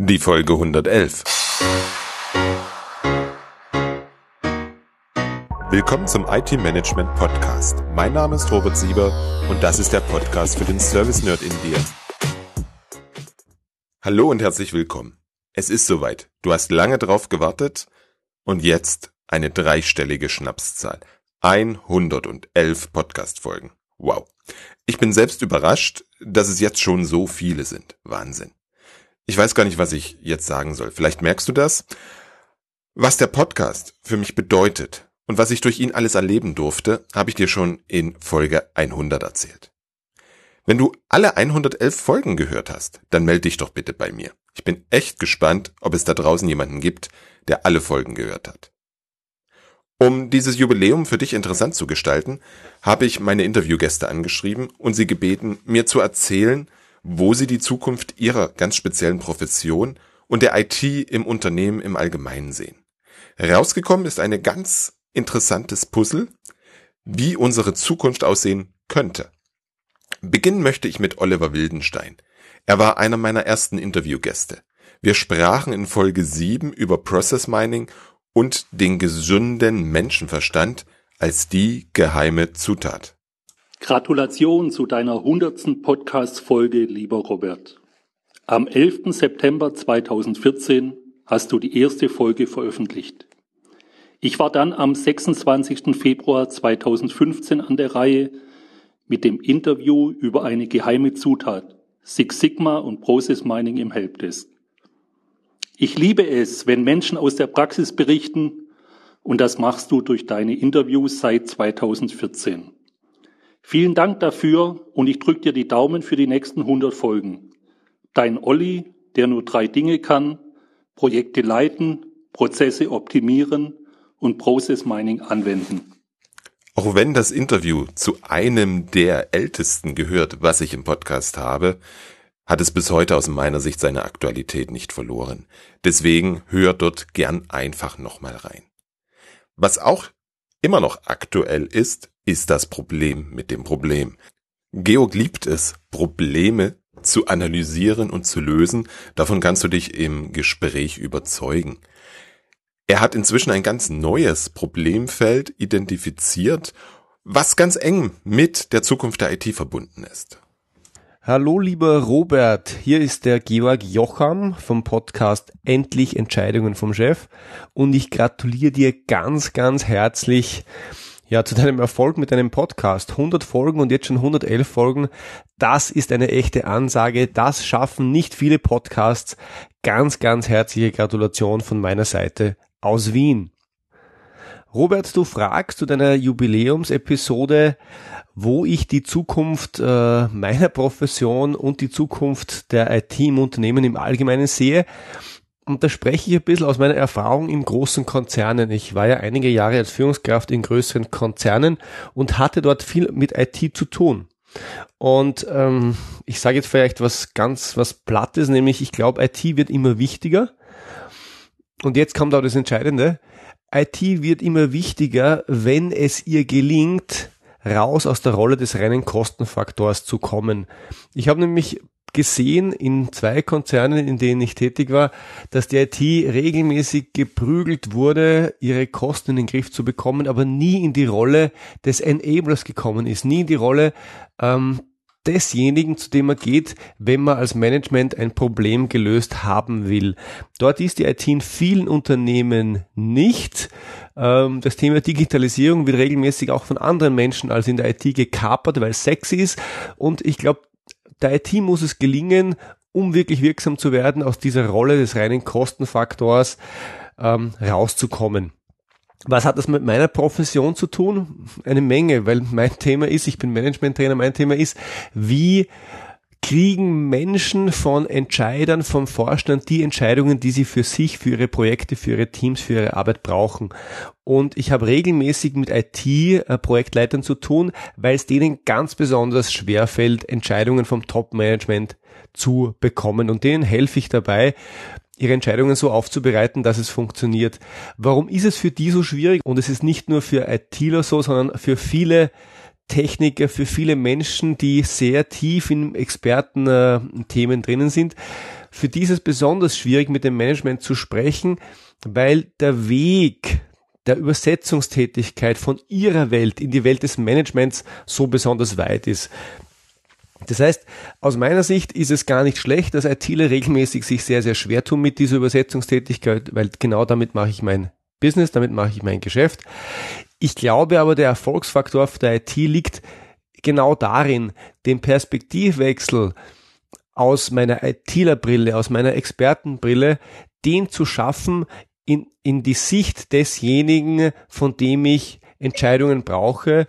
Die Folge 111. Willkommen zum IT Management Podcast. Mein Name ist Robert Sieber und das ist der Podcast für den Service Nerd in dir. Hallo und herzlich willkommen. Es ist soweit. Du hast lange drauf gewartet und jetzt eine dreistellige Schnapszahl. 111 Podcast-Folgen. Wow. Ich bin selbst überrascht, dass es jetzt schon so viele sind. Wahnsinn. Ich weiß gar nicht, was ich jetzt sagen soll. Vielleicht merkst du das. Was der Podcast für mich bedeutet und was ich durch ihn alles erleben durfte, habe ich dir schon in Folge 100 erzählt. Wenn du alle 111 Folgen gehört hast, dann melde dich doch bitte bei mir. Ich bin echt gespannt, ob es da draußen jemanden gibt, der alle Folgen gehört hat. Um dieses Jubiläum für dich interessant zu gestalten, habe ich meine Interviewgäste angeschrieben und sie gebeten, mir zu erzählen, wo sie die Zukunft ihrer ganz speziellen Profession und der IT im Unternehmen im Allgemeinen sehen. Rausgekommen ist eine ganz interessantes Puzzle, wie unsere Zukunft aussehen könnte. Beginnen möchte ich mit Oliver Wildenstein. Er war einer meiner ersten Interviewgäste. Wir sprachen in Folge 7 über Process Mining und den gesunden Menschenverstand als die geheime Zutat. Gratulation zu deiner hundertsten Podcast-Folge, lieber Robert. Am 11. September 2014 hast du die erste Folge veröffentlicht. Ich war dann am 26. Februar 2015 an der Reihe mit dem Interview über eine geheime Zutat, Six Sigma und Process Mining im Helpdesk. Ich liebe es, wenn Menschen aus der Praxis berichten, und das machst du durch deine Interviews seit 2014. Vielen Dank dafür und ich drücke dir die Daumen für die nächsten 100 Folgen. Dein Olli, der nur drei Dinge kann, Projekte leiten, Prozesse optimieren und Process Mining anwenden. Auch wenn das Interview zu einem der ältesten gehört, was ich im Podcast habe, hat es bis heute aus meiner Sicht seine Aktualität nicht verloren. Deswegen hör dort gern einfach nochmal rein. Was auch immer noch aktuell ist, ist das Problem mit dem Problem. Georg liebt es, Probleme zu analysieren und zu lösen. Davon kannst du dich im Gespräch überzeugen. Er hat inzwischen ein ganz neues Problemfeld identifiziert, was ganz eng mit der Zukunft der IT verbunden ist. Hallo lieber Robert, hier ist der Georg Jocham vom Podcast Endlich Entscheidungen vom Chef und ich gratuliere dir ganz, ganz herzlich ja, zu deinem Erfolg mit deinem Podcast. 100 Folgen und jetzt schon 111 Folgen. Das ist eine echte Ansage. Das schaffen nicht viele Podcasts. Ganz, ganz herzliche Gratulation von meiner Seite aus Wien. Robert, du fragst zu deiner Jubiläumsepisode, wo ich die Zukunft äh, meiner Profession und die Zukunft der IT im Unternehmen im Allgemeinen sehe. Und da spreche ich ein bisschen aus meiner Erfahrung in großen Konzernen. Ich war ja einige Jahre als Führungskraft in größeren Konzernen und hatte dort viel mit IT zu tun. Und ähm, ich sage jetzt vielleicht was ganz was Plattes, nämlich ich glaube, IT wird immer wichtiger. Und jetzt kommt auch das Entscheidende. IT wird immer wichtiger, wenn es ihr gelingt, raus aus der Rolle des reinen Kostenfaktors zu kommen. Ich habe nämlich gesehen in zwei Konzernen, in denen ich tätig war, dass die IT regelmäßig geprügelt wurde, ihre Kosten in den Griff zu bekommen, aber nie in die Rolle des Enablers gekommen ist, nie in die Rolle ähm, desjenigen, zu dem man geht, wenn man als Management ein Problem gelöst haben will. Dort ist die IT in vielen Unternehmen nicht. Ähm, das Thema Digitalisierung wird regelmäßig auch von anderen Menschen als in der IT gekapert, weil es sexy ist. Und ich glaube, der IT muss es gelingen, um wirklich wirksam zu werden, aus dieser Rolle des reinen Kostenfaktors ähm, rauszukommen. Was hat das mit meiner Profession zu tun? Eine Menge, weil mein Thema ist, ich bin Management-Trainer, mein Thema ist, wie kriegen Menschen von Entscheidern, vom Vorstand die Entscheidungen, die sie für sich, für ihre Projekte, für ihre Teams, für ihre Arbeit brauchen. Und ich habe regelmäßig mit IT-Projektleitern zu tun, weil es denen ganz besonders schwer fällt, Entscheidungen vom Top-Management zu bekommen. Und denen helfe ich dabei, ihre Entscheidungen so aufzubereiten, dass es funktioniert. Warum ist es für die so schwierig? Und es ist nicht nur für ITler so, sondern für viele Techniker, für viele Menschen, die sehr tief in Experten-Themen drinnen sind. für die ist es besonders schwierig, mit dem Management zu sprechen, weil der Weg der Übersetzungstätigkeit von ihrer Welt in die Welt des Managements so besonders weit ist. Das heißt, aus meiner Sicht ist es gar nicht schlecht, dass ITler regelmäßig sich sehr, sehr schwer tun mit dieser Übersetzungstätigkeit, weil genau damit mache ich mein Business, damit mache ich mein Geschäft. Ich glaube aber, der Erfolgsfaktor auf der IT liegt genau darin, den Perspektivwechsel aus meiner ITler-Brille, aus meiner Expertenbrille, den zu schaffen in, in die Sicht desjenigen, von dem ich Entscheidungen brauche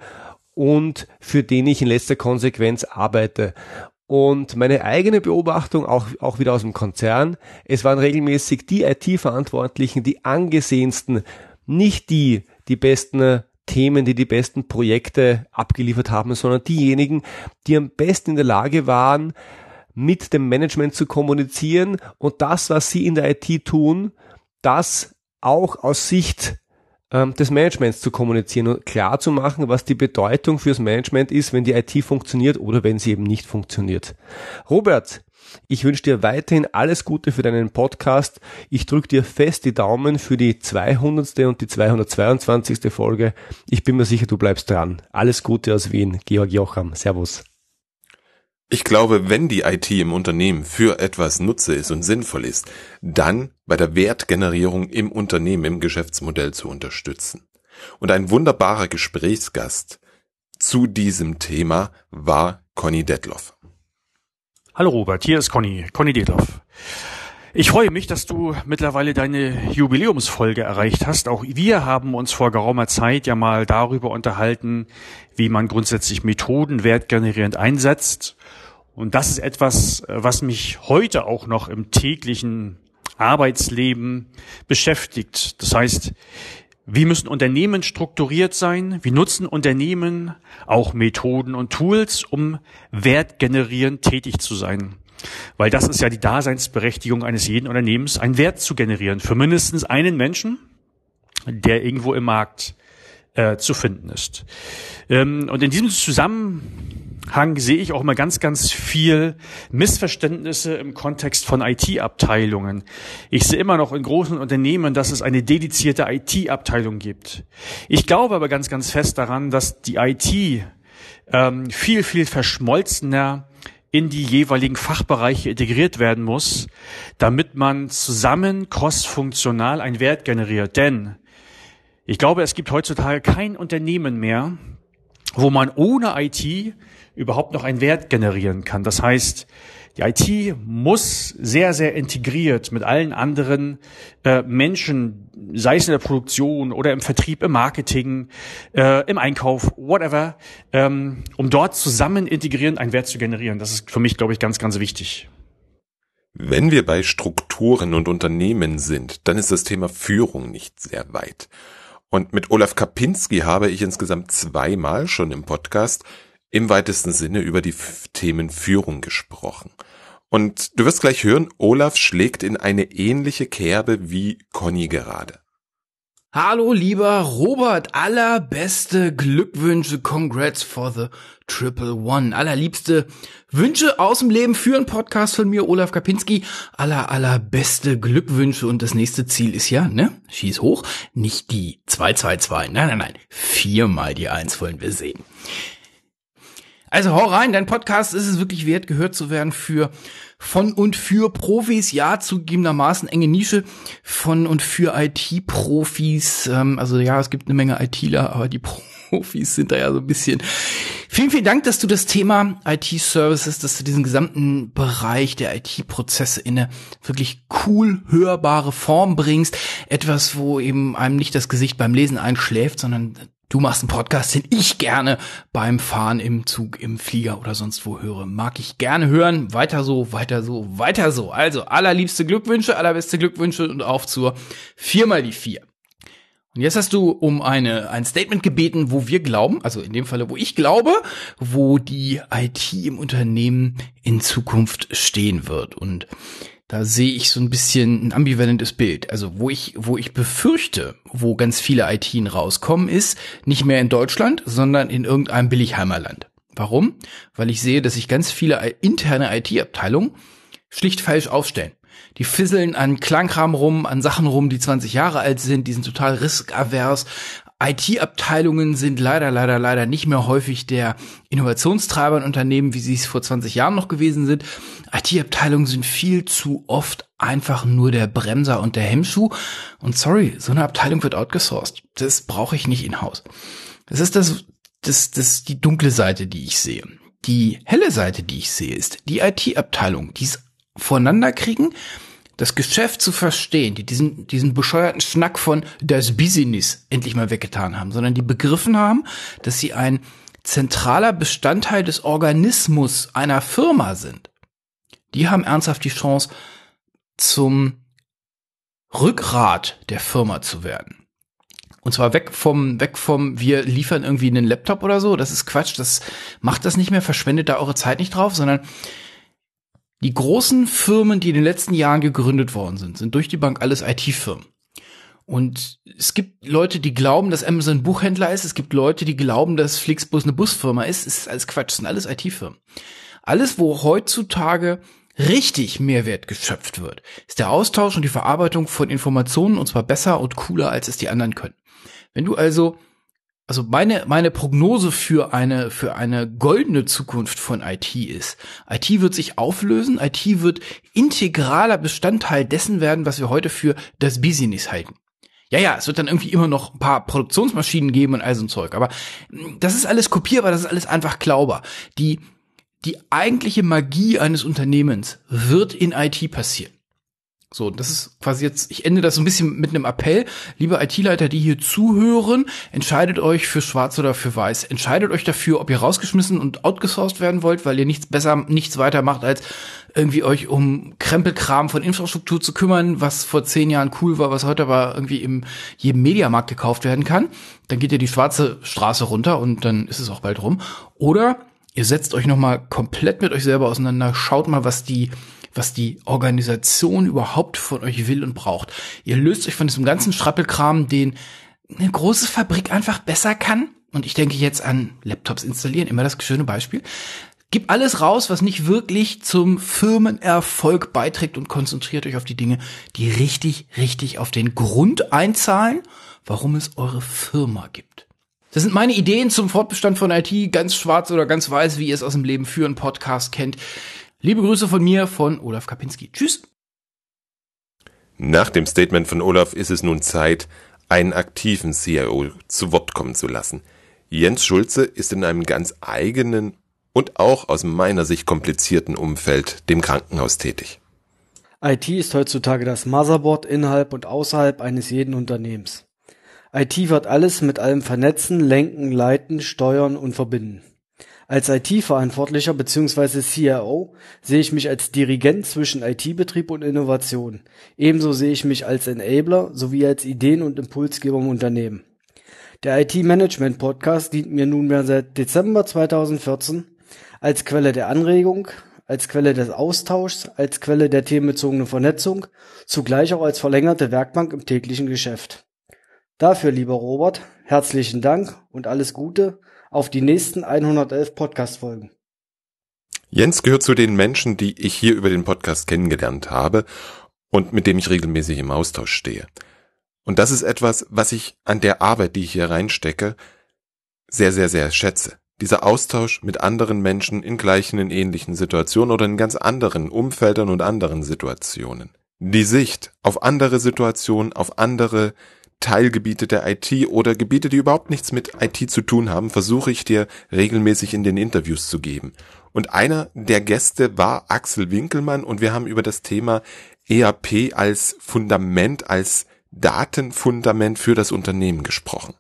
und für den ich in letzter Konsequenz arbeite. Und meine eigene Beobachtung, auch, auch wieder aus dem Konzern, es waren regelmäßig die IT-Verantwortlichen, die angesehensten, nicht die, die besten Themen, die die besten Projekte abgeliefert haben, sondern diejenigen, die am besten in der Lage waren, mit dem Management zu kommunizieren und das, was sie in der IT tun, das auch aus Sicht ähm, des Managements zu kommunizieren und klar zu machen, was die Bedeutung fürs Management ist, wenn die IT funktioniert oder wenn sie eben nicht funktioniert. Robert, ich wünsche dir weiterhin alles Gute für deinen Podcast. Ich drücke dir fest die Daumen für die 200. und die 222. Folge. Ich bin mir sicher, du bleibst dran. Alles Gute aus Wien. Georg Jocham. Servus. Ich glaube, wenn die IT im Unternehmen für etwas Nutze ist und sinnvoll ist, dann bei der Wertgenerierung im Unternehmen, im Geschäftsmodell zu unterstützen. Und ein wunderbarer Gesprächsgast zu diesem Thema war Conny Detloff. Hallo Robert, hier ist Conny, Conny Detloff. Ich freue mich, dass du mittlerweile deine Jubiläumsfolge erreicht hast. Auch wir haben uns vor geraumer Zeit ja mal darüber unterhalten, wie man grundsätzlich Methoden wertgenerierend einsetzt. Und das ist etwas, was mich heute auch noch im täglichen Arbeitsleben beschäftigt. Das heißt, wie müssen Unternehmen strukturiert sein? Wie nutzen Unternehmen auch Methoden und Tools, um wertgenerierend tätig zu sein? Weil das ist ja die Daseinsberechtigung eines jeden Unternehmens, einen Wert zu generieren für mindestens einen Menschen, der irgendwo im Markt äh, zu finden ist. Ähm, und in diesem Zusammenhang sehe ich auch immer ganz, ganz viel Missverständnisse im Kontext von IT-Abteilungen. Ich sehe immer noch in großen Unternehmen, dass es eine dedizierte IT-Abteilung gibt. Ich glaube aber ganz, ganz fest daran, dass die IT ähm, viel, viel verschmolzener in die jeweiligen Fachbereiche integriert werden muss, damit man zusammen cross-funktional einen Wert generiert. Denn ich glaube, es gibt heutzutage kein Unternehmen mehr, wo man ohne IT überhaupt noch einen Wert generieren kann. Das heißt, die IT muss sehr, sehr integriert mit allen anderen äh, Menschen, sei es in der Produktion oder im Vertrieb, im Marketing, äh, im Einkauf, whatever, ähm, um dort zusammen integrieren, einen Wert zu generieren. Das ist für mich, glaube ich, ganz, ganz wichtig. Wenn wir bei Strukturen und Unternehmen sind, dann ist das Thema Führung nicht sehr weit. Und mit Olaf Kapinski habe ich insgesamt zweimal schon im Podcast im weitesten Sinne über die Themen Führung gesprochen. Und du wirst gleich hören, Olaf schlägt in eine ähnliche Kerbe wie Conny gerade. Hallo lieber Robert, allerbeste Glückwünsche, congrats for the Triple One. Allerliebste Wünsche aus dem Leben für einen Podcast von mir, Olaf Kapinski. Aller, allerbeste Glückwünsche. Und das nächste Ziel ist ja, ne, schieß hoch, nicht die 222, nein, nein, nein, viermal die Eins wollen wir sehen. Also hau rein, dein Podcast ist es wirklich wert, gehört zu werden für von und für Profis, ja, zugegebenermaßen enge Nische von und für IT-Profis. Ähm, also ja, es gibt eine Menge ITler, aber die Profis sind da ja so ein bisschen. Vielen, vielen Dank, dass du das Thema IT-Services, dass du diesen gesamten Bereich der IT-Prozesse in eine wirklich cool hörbare Form bringst. Etwas, wo eben einem nicht das Gesicht beim Lesen einschläft, sondern Du machst einen Podcast, den ich gerne beim Fahren im Zug, im Flieger oder sonst wo höre. Mag ich gerne hören. Weiter so, weiter so, weiter so. Also allerliebste Glückwünsche, allerbeste Glückwünsche und auf zur viermal die vier. Und jetzt hast du um eine, ein Statement gebeten, wo wir glauben, also in dem Falle, wo ich glaube, wo die IT im Unternehmen in Zukunft stehen wird. Und da sehe ich so ein bisschen ein ambivalentes Bild. Also wo ich, wo ich befürchte, wo ganz viele ITen rauskommen, ist nicht mehr in Deutschland, sondern in irgendeinem Billigheimerland. Warum? Weil ich sehe, dass sich ganz viele interne IT-Abteilungen schlicht falsch aufstellen. die fisseln an Klangkram rum, an Sachen rum, die 20 Jahre alt sind, die sind total riskavers. IT-Abteilungen sind leider, leider, leider nicht mehr häufig der Innovationstreiber in Unternehmen, wie sie es vor 20 Jahren noch gewesen sind. IT-Abteilungen sind viel zu oft einfach nur der Bremser und der Hemmschuh. Und sorry, so eine Abteilung wird outgesourced. Das brauche ich nicht in-house. Das ist das, das, das, die dunkle Seite, die ich sehe. Die helle Seite, die ich sehe, ist die IT-Abteilung, die es voneinander kriegen, das Geschäft zu verstehen, die diesen, diesen bescheuerten Schnack von das Business endlich mal weggetan haben, sondern die begriffen haben, dass sie ein zentraler Bestandteil des Organismus einer Firma sind. Die haben ernsthaft die Chance, zum Rückgrat der Firma zu werden. Und zwar weg vom, weg vom, wir liefern irgendwie einen Laptop oder so. Das ist Quatsch. Das macht das nicht mehr. Verschwendet da eure Zeit nicht drauf, sondern die großen Firmen, die in den letzten Jahren gegründet worden sind, sind durch die Bank alles IT-Firmen. Und es gibt Leute, die glauben, dass Amazon Buchhändler ist. Es gibt Leute, die glauben, dass Flixbus eine Busfirma ist. Es ist alles Quatsch. Es sind alles IT-Firmen. Alles, wo heutzutage richtig Mehrwert geschöpft wird, ist der Austausch und die Verarbeitung von Informationen und zwar besser und cooler, als es die anderen können. Wenn du also also meine, meine Prognose für eine, für eine goldene Zukunft von IT ist, IT wird sich auflösen, IT wird integraler Bestandteil dessen werden, was wir heute für das Business halten. Ja, ja, es wird dann irgendwie immer noch ein paar Produktionsmaschinen geben und all so ein Zeug, aber das ist alles kopierbar, das ist alles einfach glauber. Die, die eigentliche Magie eines Unternehmens wird in IT passieren. So, das ist quasi jetzt, ich ende das so ein bisschen mit einem Appell. Liebe IT-Leiter, die hier zuhören, entscheidet euch für schwarz oder für weiß. Entscheidet euch dafür, ob ihr rausgeschmissen und outgesourced werden wollt, weil ihr nichts besser, nichts weiter macht, als irgendwie euch um Krempelkram von Infrastruktur zu kümmern, was vor zehn Jahren cool war, was heute aber irgendwie im jedem Mediamarkt gekauft werden kann. Dann geht ihr die schwarze Straße runter und dann ist es auch bald rum. Oder ihr setzt euch nochmal komplett mit euch selber auseinander, schaut mal, was die was die Organisation überhaupt von euch will und braucht. Ihr löst euch von diesem ganzen Schrappelkram, den eine große Fabrik einfach besser kann. Und ich denke jetzt an Laptops installieren, immer das schöne Beispiel. Gib alles raus, was nicht wirklich zum Firmenerfolg beiträgt und konzentriert euch auf die Dinge, die richtig, richtig auf den Grund einzahlen, warum es eure Firma gibt. Das sind meine Ideen zum Fortbestand von IT, ganz schwarz oder ganz weiß, wie ihr es aus dem Leben führen Podcast kennt. Liebe Grüße von mir, von Olaf Kapinski. Tschüss. Nach dem Statement von Olaf ist es nun Zeit, einen aktiven CIO zu Wort kommen zu lassen. Jens Schulze ist in einem ganz eigenen und auch aus meiner Sicht komplizierten Umfeld, dem Krankenhaus, tätig. IT ist heutzutage das Motherboard innerhalb und außerhalb eines jeden Unternehmens. IT wird alles mit allem vernetzen, lenken, leiten, steuern und verbinden. Als IT-Verantwortlicher bzw. CIO sehe ich mich als Dirigent zwischen IT-Betrieb und Innovation. Ebenso sehe ich mich als Enabler sowie als Ideen- und Impulsgeber im Unternehmen. Der IT-Management-Podcast dient mir nunmehr seit Dezember 2014 als Quelle der Anregung, als Quelle des Austauschs, als Quelle der themenbezogenen Vernetzung, zugleich auch als verlängerte Werkbank im täglichen Geschäft. Dafür, lieber Robert, herzlichen Dank und alles Gute auf die nächsten 111 Podcast-Folgen. Jens gehört zu den Menschen, die ich hier über den Podcast kennengelernt habe und mit dem ich regelmäßig im Austausch stehe. Und das ist etwas, was ich an der Arbeit, die ich hier reinstecke, sehr, sehr, sehr schätze. Dieser Austausch mit anderen Menschen in gleichen, in ähnlichen Situationen oder in ganz anderen Umfeldern und anderen Situationen. Die Sicht auf andere Situationen, auf andere Teilgebiete der IT oder Gebiete, die überhaupt nichts mit IT zu tun haben, versuche ich dir regelmäßig in den Interviews zu geben. Und einer der Gäste war Axel Winkelmann und wir haben über das Thema ERP als Fundament, als Datenfundament für das Unternehmen gesprochen.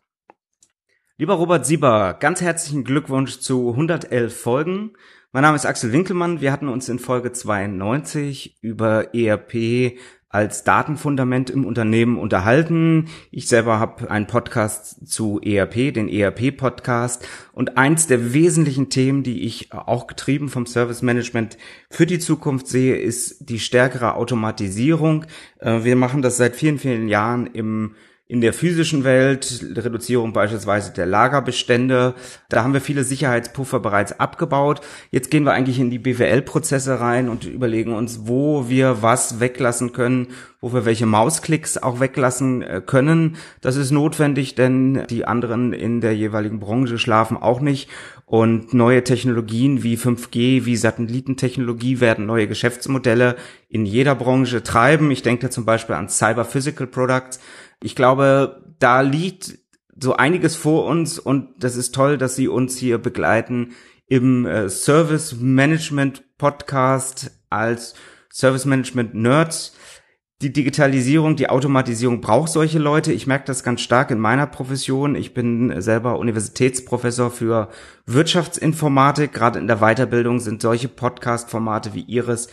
Lieber Robert Sieber, ganz herzlichen Glückwunsch zu 111 Folgen. Mein Name ist Axel Winkelmann. Wir hatten uns in Folge 92 über ERP als Datenfundament im Unternehmen unterhalten. Ich selber habe einen Podcast zu ERP, den ERP-Podcast. Und eins der wesentlichen Themen, die ich auch getrieben vom Service Management für die Zukunft sehe, ist die stärkere Automatisierung. Äh, wir machen das seit vielen, vielen Jahren im in der physischen Welt, Reduzierung beispielsweise der Lagerbestände. Da haben wir viele Sicherheitspuffer bereits abgebaut. Jetzt gehen wir eigentlich in die BWL-Prozesse rein und überlegen uns, wo wir was weglassen können, wo wir welche Mausklicks auch weglassen äh, können. Das ist notwendig, denn die anderen in der jeweiligen Branche schlafen auch nicht. Und neue Technologien wie 5G, wie Satellitentechnologie werden neue Geschäftsmodelle in jeder Branche treiben. Ich denke zum Beispiel an Cyber Physical Products. Ich glaube, da liegt so einiges vor uns und das ist toll, dass Sie uns hier begleiten im äh, Service Management Podcast als Service Management Nerds die Digitalisierung, die Automatisierung braucht solche Leute. Ich merke das ganz stark in meiner Profession. Ich bin selber Universitätsprofessor für Wirtschaftsinformatik. Gerade in der Weiterbildung sind solche Podcast-Formate wie Ihres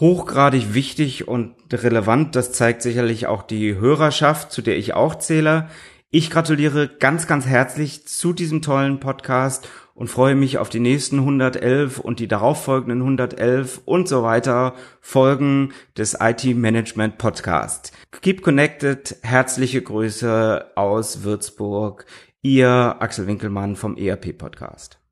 hochgradig wichtig und relevant. Das zeigt sicherlich auch die Hörerschaft, zu der ich auch zähle. Ich gratuliere ganz, ganz herzlich zu diesem tollen Podcast und freue mich auf die nächsten 111 und die darauffolgenden 111 und so weiter Folgen des IT Management Podcast. Keep connected. Herzliche Grüße aus Würzburg. Ihr Axel Winkelmann vom ERP Podcast.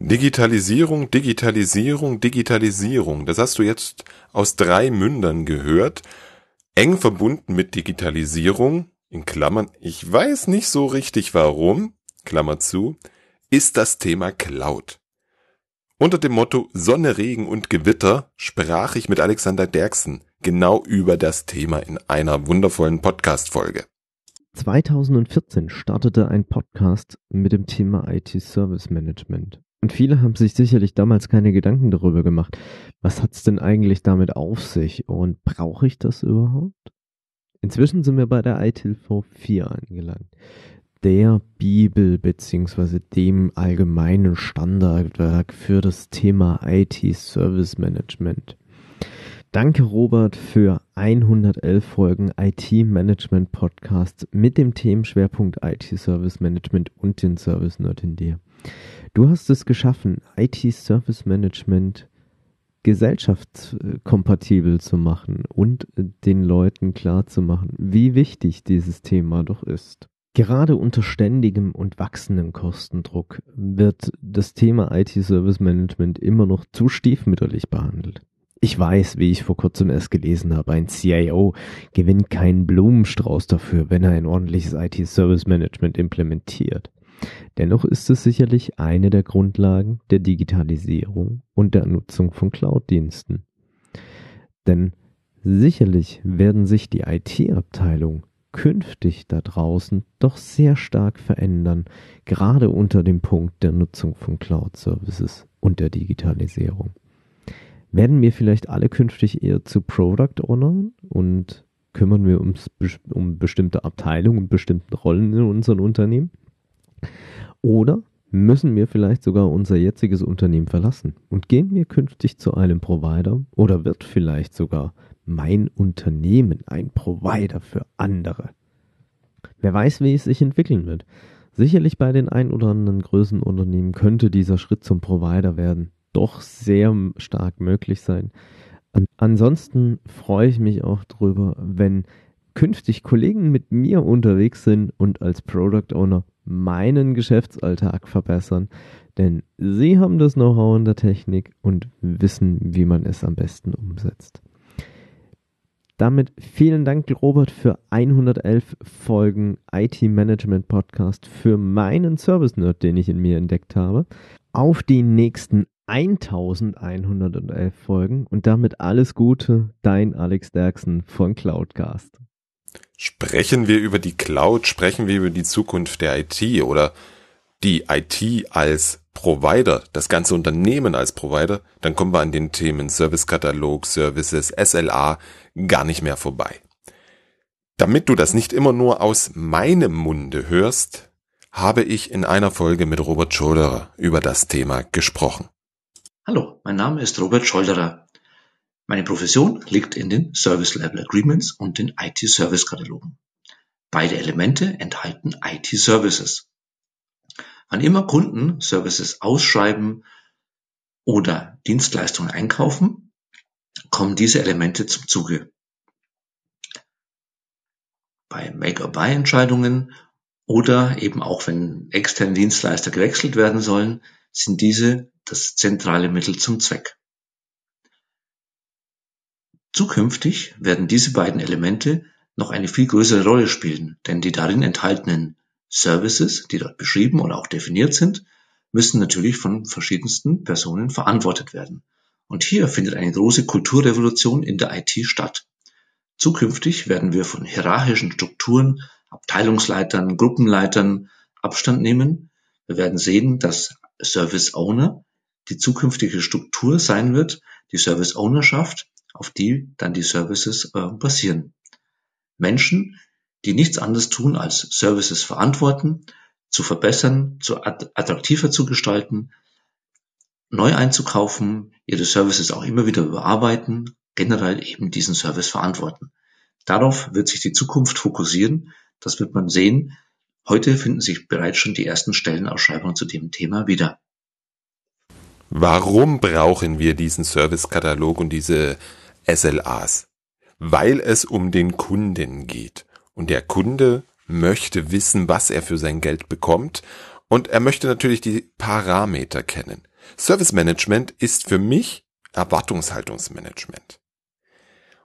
Digitalisierung, Digitalisierung, Digitalisierung. Das hast du jetzt aus drei Mündern gehört. Eng verbunden mit Digitalisierung, in Klammern, ich weiß nicht so richtig warum, Klammer zu, ist das Thema Cloud. Unter dem Motto Sonne, Regen und Gewitter sprach ich mit Alexander Derksen genau über das Thema in einer wundervollen Podcast-Folge. 2014 startete ein Podcast mit dem Thema IT Service Management. Und viele haben sich sicherlich damals keine Gedanken darüber gemacht. Was hat's denn eigentlich damit auf sich und brauche ich das überhaupt? Inzwischen sind wir bei der ITIL V4 angelangt der Bibel beziehungsweise dem allgemeinen Standardwerk für das Thema IT Service Management. Danke Robert für 111 Folgen IT Management Podcast mit dem Themenschwerpunkt IT Service Management und den Service Nerd in dir. Du hast es geschaffen, IT Service Management gesellschaftskompatibel zu machen und den Leuten klar zu machen, wie wichtig dieses Thema doch ist. Gerade unter ständigem und wachsendem Kostendruck wird das Thema IT-Service Management immer noch zu stiefmütterlich behandelt. Ich weiß, wie ich vor kurzem erst gelesen habe, ein CIO gewinnt keinen Blumenstrauß dafür, wenn er ein ordentliches IT-Service Management implementiert. Dennoch ist es sicherlich eine der Grundlagen der Digitalisierung und der Nutzung von Cloud-Diensten. Denn sicherlich werden sich die IT-Abteilung künftig da draußen doch sehr stark verändern, gerade unter dem Punkt der Nutzung von Cloud-Services und der Digitalisierung. Werden wir vielleicht alle künftig eher zu Product Ownern und kümmern wir uns um bestimmte Abteilungen und bestimmte Rollen in unseren Unternehmen? Oder müssen wir vielleicht sogar unser jetziges Unternehmen verlassen und gehen wir künftig zu einem Provider oder wird vielleicht sogar mein Unternehmen ein Provider für andere. Wer weiß, wie es sich entwickeln wird. Sicherlich bei den ein oder anderen Größenunternehmen könnte dieser Schritt zum Provider werden doch sehr stark möglich sein. Ansonsten freue ich mich auch drüber, wenn künftig Kollegen mit mir unterwegs sind und als Product Owner meinen Geschäftsalltag verbessern, denn sie haben das Know-how in der Technik und wissen, wie man es am besten umsetzt. Damit vielen Dank, Robert, für 111 Folgen IT Management Podcast für meinen Service Nerd, den ich in mir entdeckt habe. Auf die nächsten 1111 Folgen und damit alles Gute, dein Alex Derksen von Cloudcast. Sprechen wir über die Cloud, sprechen wir über die Zukunft der IT oder die IT als Provider, das ganze Unternehmen als Provider, dann kommen wir an den Themen Servicekatalog, Services, SLA gar nicht mehr vorbei. Damit du das nicht immer nur aus meinem Munde hörst, habe ich in einer Folge mit Robert Scholderer über das Thema gesprochen. Hallo, mein Name ist Robert Scholderer. Meine Profession liegt in den Service Level Agreements und den IT Service Katalogen. Beide Elemente enthalten IT Services. Wann immer Kunden Services ausschreiben oder Dienstleistungen einkaufen, kommen diese Elemente zum Zuge. bei Make-or-Buy-Entscheidungen oder eben auch wenn externe Dienstleister gewechselt werden sollen, sind diese das zentrale Mittel zum Zweck. Zukünftig werden diese beiden Elemente noch eine viel größere Rolle spielen, denn die darin enthaltenen Services, die dort beschrieben oder auch definiert sind, müssen natürlich von verschiedensten Personen verantwortet werden. Und hier findet eine große Kulturrevolution in der IT statt. Zukünftig werden wir von hierarchischen Strukturen, Abteilungsleitern, Gruppenleitern Abstand nehmen. Wir werden sehen, dass Service Owner die zukünftige Struktur sein wird, die Service Ownerschaft, auf die dann die Services äh, basieren. Menschen, die nichts anderes tun, als Services verantworten, zu verbessern, zu attraktiver zu gestalten, neu einzukaufen, ihre Services auch immer wieder überarbeiten, generell eben diesen Service verantworten. Darauf wird sich die Zukunft fokussieren. Das wird man sehen. Heute finden sich bereits schon die ersten Stellenausschreibungen zu dem Thema wieder. Warum brauchen wir diesen Servicekatalog und diese SLAs? Weil es um den Kunden geht. Und der Kunde möchte wissen, was er für sein Geld bekommt. Und er möchte natürlich die Parameter kennen. Service Management ist für mich Erwartungshaltungsmanagement.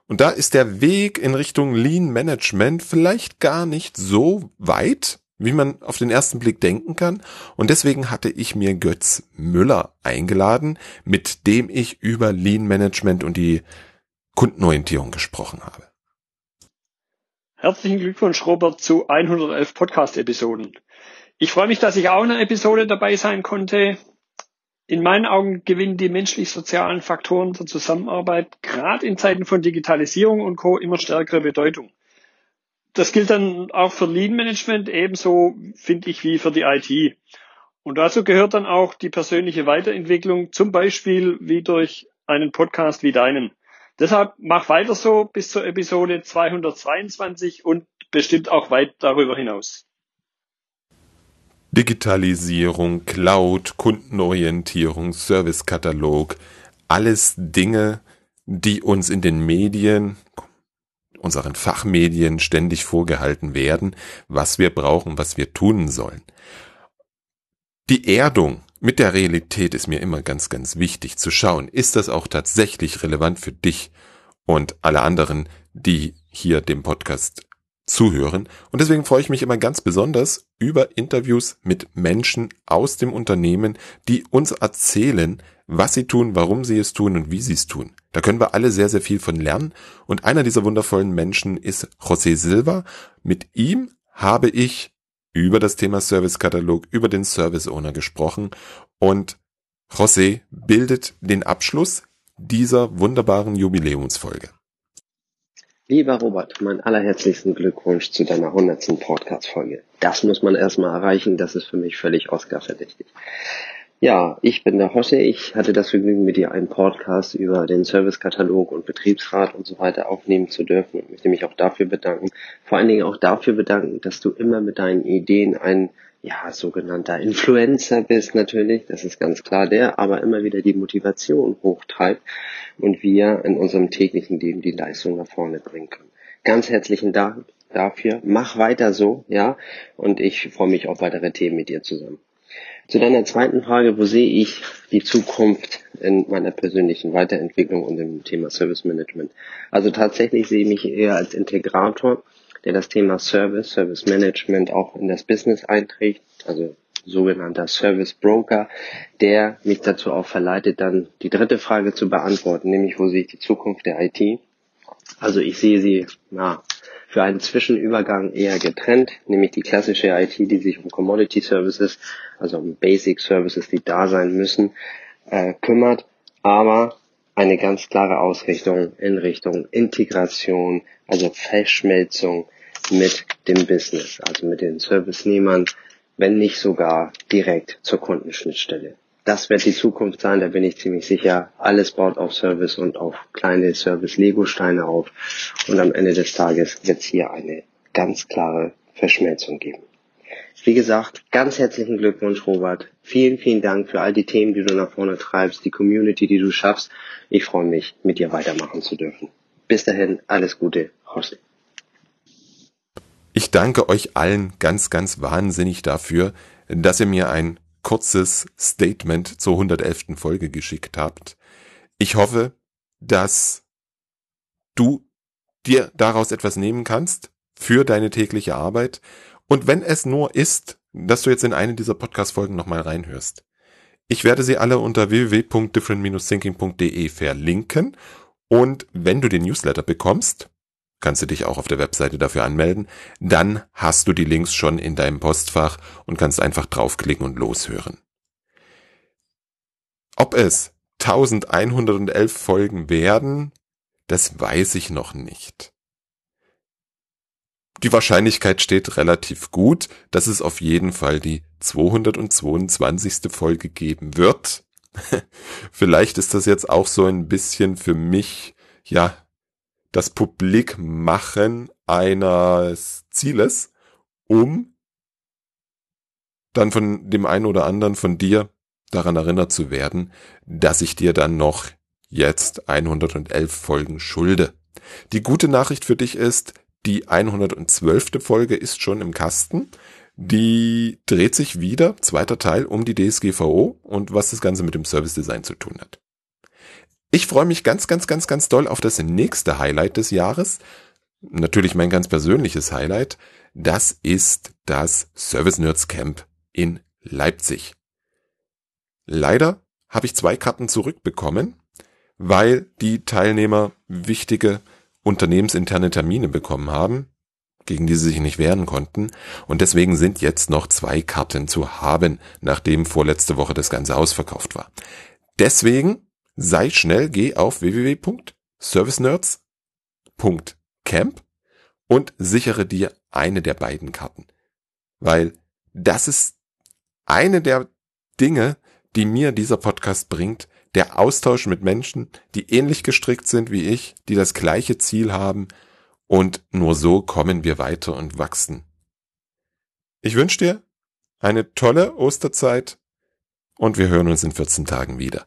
Und da ist der Weg in Richtung Lean Management vielleicht gar nicht so weit, wie man auf den ersten Blick denken kann. Und deswegen hatte ich mir Götz Müller eingeladen, mit dem ich über Lean Management und die Kundenorientierung gesprochen habe. Herzlichen Glückwunsch, Robert, zu 111 Podcast-Episoden. Ich freue mich, dass ich auch in einer Episode dabei sein konnte. In meinen Augen gewinnen die menschlich-sozialen Faktoren der Zusammenarbeit gerade in Zeiten von Digitalisierung und Co. immer stärkere Bedeutung. Das gilt dann auch für Lean Management ebenso, finde ich, wie für die IT. Und dazu gehört dann auch die persönliche Weiterentwicklung, zum Beispiel wie durch einen Podcast wie deinen. Deshalb mach weiter so bis zur Episode 222 und bestimmt auch weit darüber hinaus. Digitalisierung, Cloud, Kundenorientierung, Servicekatalog, alles Dinge, die uns in den Medien, unseren Fachmedien ständig vorgehalten werden, was wir brauchen, was wir tun sollen. Die Erdung mit der Realität ist mir immer ganz, ganz wichtig zu schauen. Ist das auch tatsächlich relevant für dich und alle anderen, die hier dem Podcast zuhören. Und deswegen freue ich mich immer ganz besonders über Interviews mit Menschen aus dem Unternehmen, die uns erzählen, was sie tun, warum sie es tun und wie sie es tun. Da können wir alle sehr, sehr viel von lernen. Und einer dieser wundervollen Menschen ist José Silva. Mit ihm habe ich über das Thema Servicekatalog, über den Service Owner gesprochen. Und José bildet den Abschluss dieser wunderbaren Jubiläumsfolge. Lieber Robert, mein allerherzlichsten Glückwunsch zu deiner 100. Podcast-Folge. Das muss man erstmal erreichen, das ist für mich völlig Oscar-verdächtig. Ja, ich bin der Hosse. Ich hatte das Vergnügen, mit dir einen Podcast über den Servicekatalog und Betriebsrat und so weiter aufnehmen zu dürfen und möchte mich auch dafür bedanken. Vor allen Dingen auch dafür bedanken, dass du immer mit deinen Ideen ein ja, sogenannter Influencer bist natürlich, das ist ganz klar der, aber immer wieder die Motivation hochtreibt und wir in unserem täglichen Leben die Leistung nach vorne bringen können. Ganz herzlichen Dank dafür. Mach weiter so, ja, und ich freue mich auf weitere Themen mit dir zusammen. Zu deiner zweiten Frage, wo sehe ich die Zukunft in meiner persönlichen Weiterentwicklung und im Thema Service Management? Also tatsächlich sehe ich mich eher als Integrator der das Thema Service, Service Management auch in das Business einträgt, also sogenannter Service Broker, der mich dazu auch verleitet, dann die dritte Frage zu beantworten, nämlich wo sehe ich die Zukunft der IT? Also ich sehe sie na, für einen Zwischenübergang eher getrennt, nämlich die klassische IT, die sich um Commodity Services, also um Basic Services, die da sein müssen, äh, kümmert, aber eine ganz klare Ausrichtung in Richtung Integration, also Verschmelzung mit dem Business, also mit den Servicenehmern, wenn nicht sogar direkt zur Kundenschnittstelle. Das wird die Zukunft sein, da bin ich ziemlich sicher. Alles baut auf Service und auf kleine Service-Lego-Steine auf. Und am Ende des Tages wird es hier eine ganz klare Verschmelzung geben. Wie gesagt, ganz herzlichen Glückwunsch, Robert. Vielen, vielen Dank für all die Themen, die du nach vorne treibst, die Community, die du schaffst. Ich freue mich, mit dir weitermachen zu dürfen. Bis dahin, alles Gute, José. Ich danke euch allen ganz, ganz wahnsinnig dafür, dass ihr mir ein kurzes Statement zur 111. Folge geschickt habt. Ich hoffe, dass du dir daraus etwas nehmen kannst für deine tägliche Arbeit. Und wenn es nur ist, dass du jetzt in eine dieser Podcast-Folgen nochmal reinhörst. Ich werde sie alle unter www.different-thinking.de verlinken. Und wenn du den Newsletter bekommst, kannst du dich auch auf der Webseite dafür anmelden. Dann hast du die Links schon in deinem Postfach und kannst einfach draufklicken und loshören. Ob es 1111 Folgen werden, das weiß ich noch nicht. Die Wahrscheinlichkeit steht relativ gut, dass es auf jeden Fall die 222. Folge geben wird. Vielleicht ist das jetzt auch so ein bisschen für mich, ja, das Publikmachen eines Zieles, um dann von dem einen oder anderen von dir daran erinnert zu werden, dass ich dir dann noch jetzt 111 Folgen schulde. Die gute Nachricht für dich ist, die 112. Folge ist schon im Kasten. Die dreht sich wieder, zweiter Teil, um die DSGVO und was das Ganze mit dem Service Design zu tun hat. Ich freue mich ganz, ganz, ganz, ganz doll auf das nächste Highlight des Jahres. Natürlich mein ganz persönliches Highlight. Das ist das Service Nerds Camp in Leipzig. Leider habe ich zwei Karten zurückbekommen, weil die Teilnehmer wichtige unternehmensinterne Termine bekommen haben, gegen die sie sich nicht wehren konnten. Und deswegen sind jetzt noch zwei Karten zu haben, nachdem vorletzte Woche das Ganze ausverkauft war. Deswegen sei schnell, geh auf www.servicenerds.camp und sichere dir eine der beiden Karten. Weil das ist eine der Dinge, die mir dieser Podcast bringt, der Austausch mit Menschen, die ähnlich gestrickt sind wie ich, die das gleiche Ziel haben und nur so kommen wir weiter und wachsen. Ich wünsche dir eine tolle Osterzeit und wir hören uns in 14 Tagen wieder.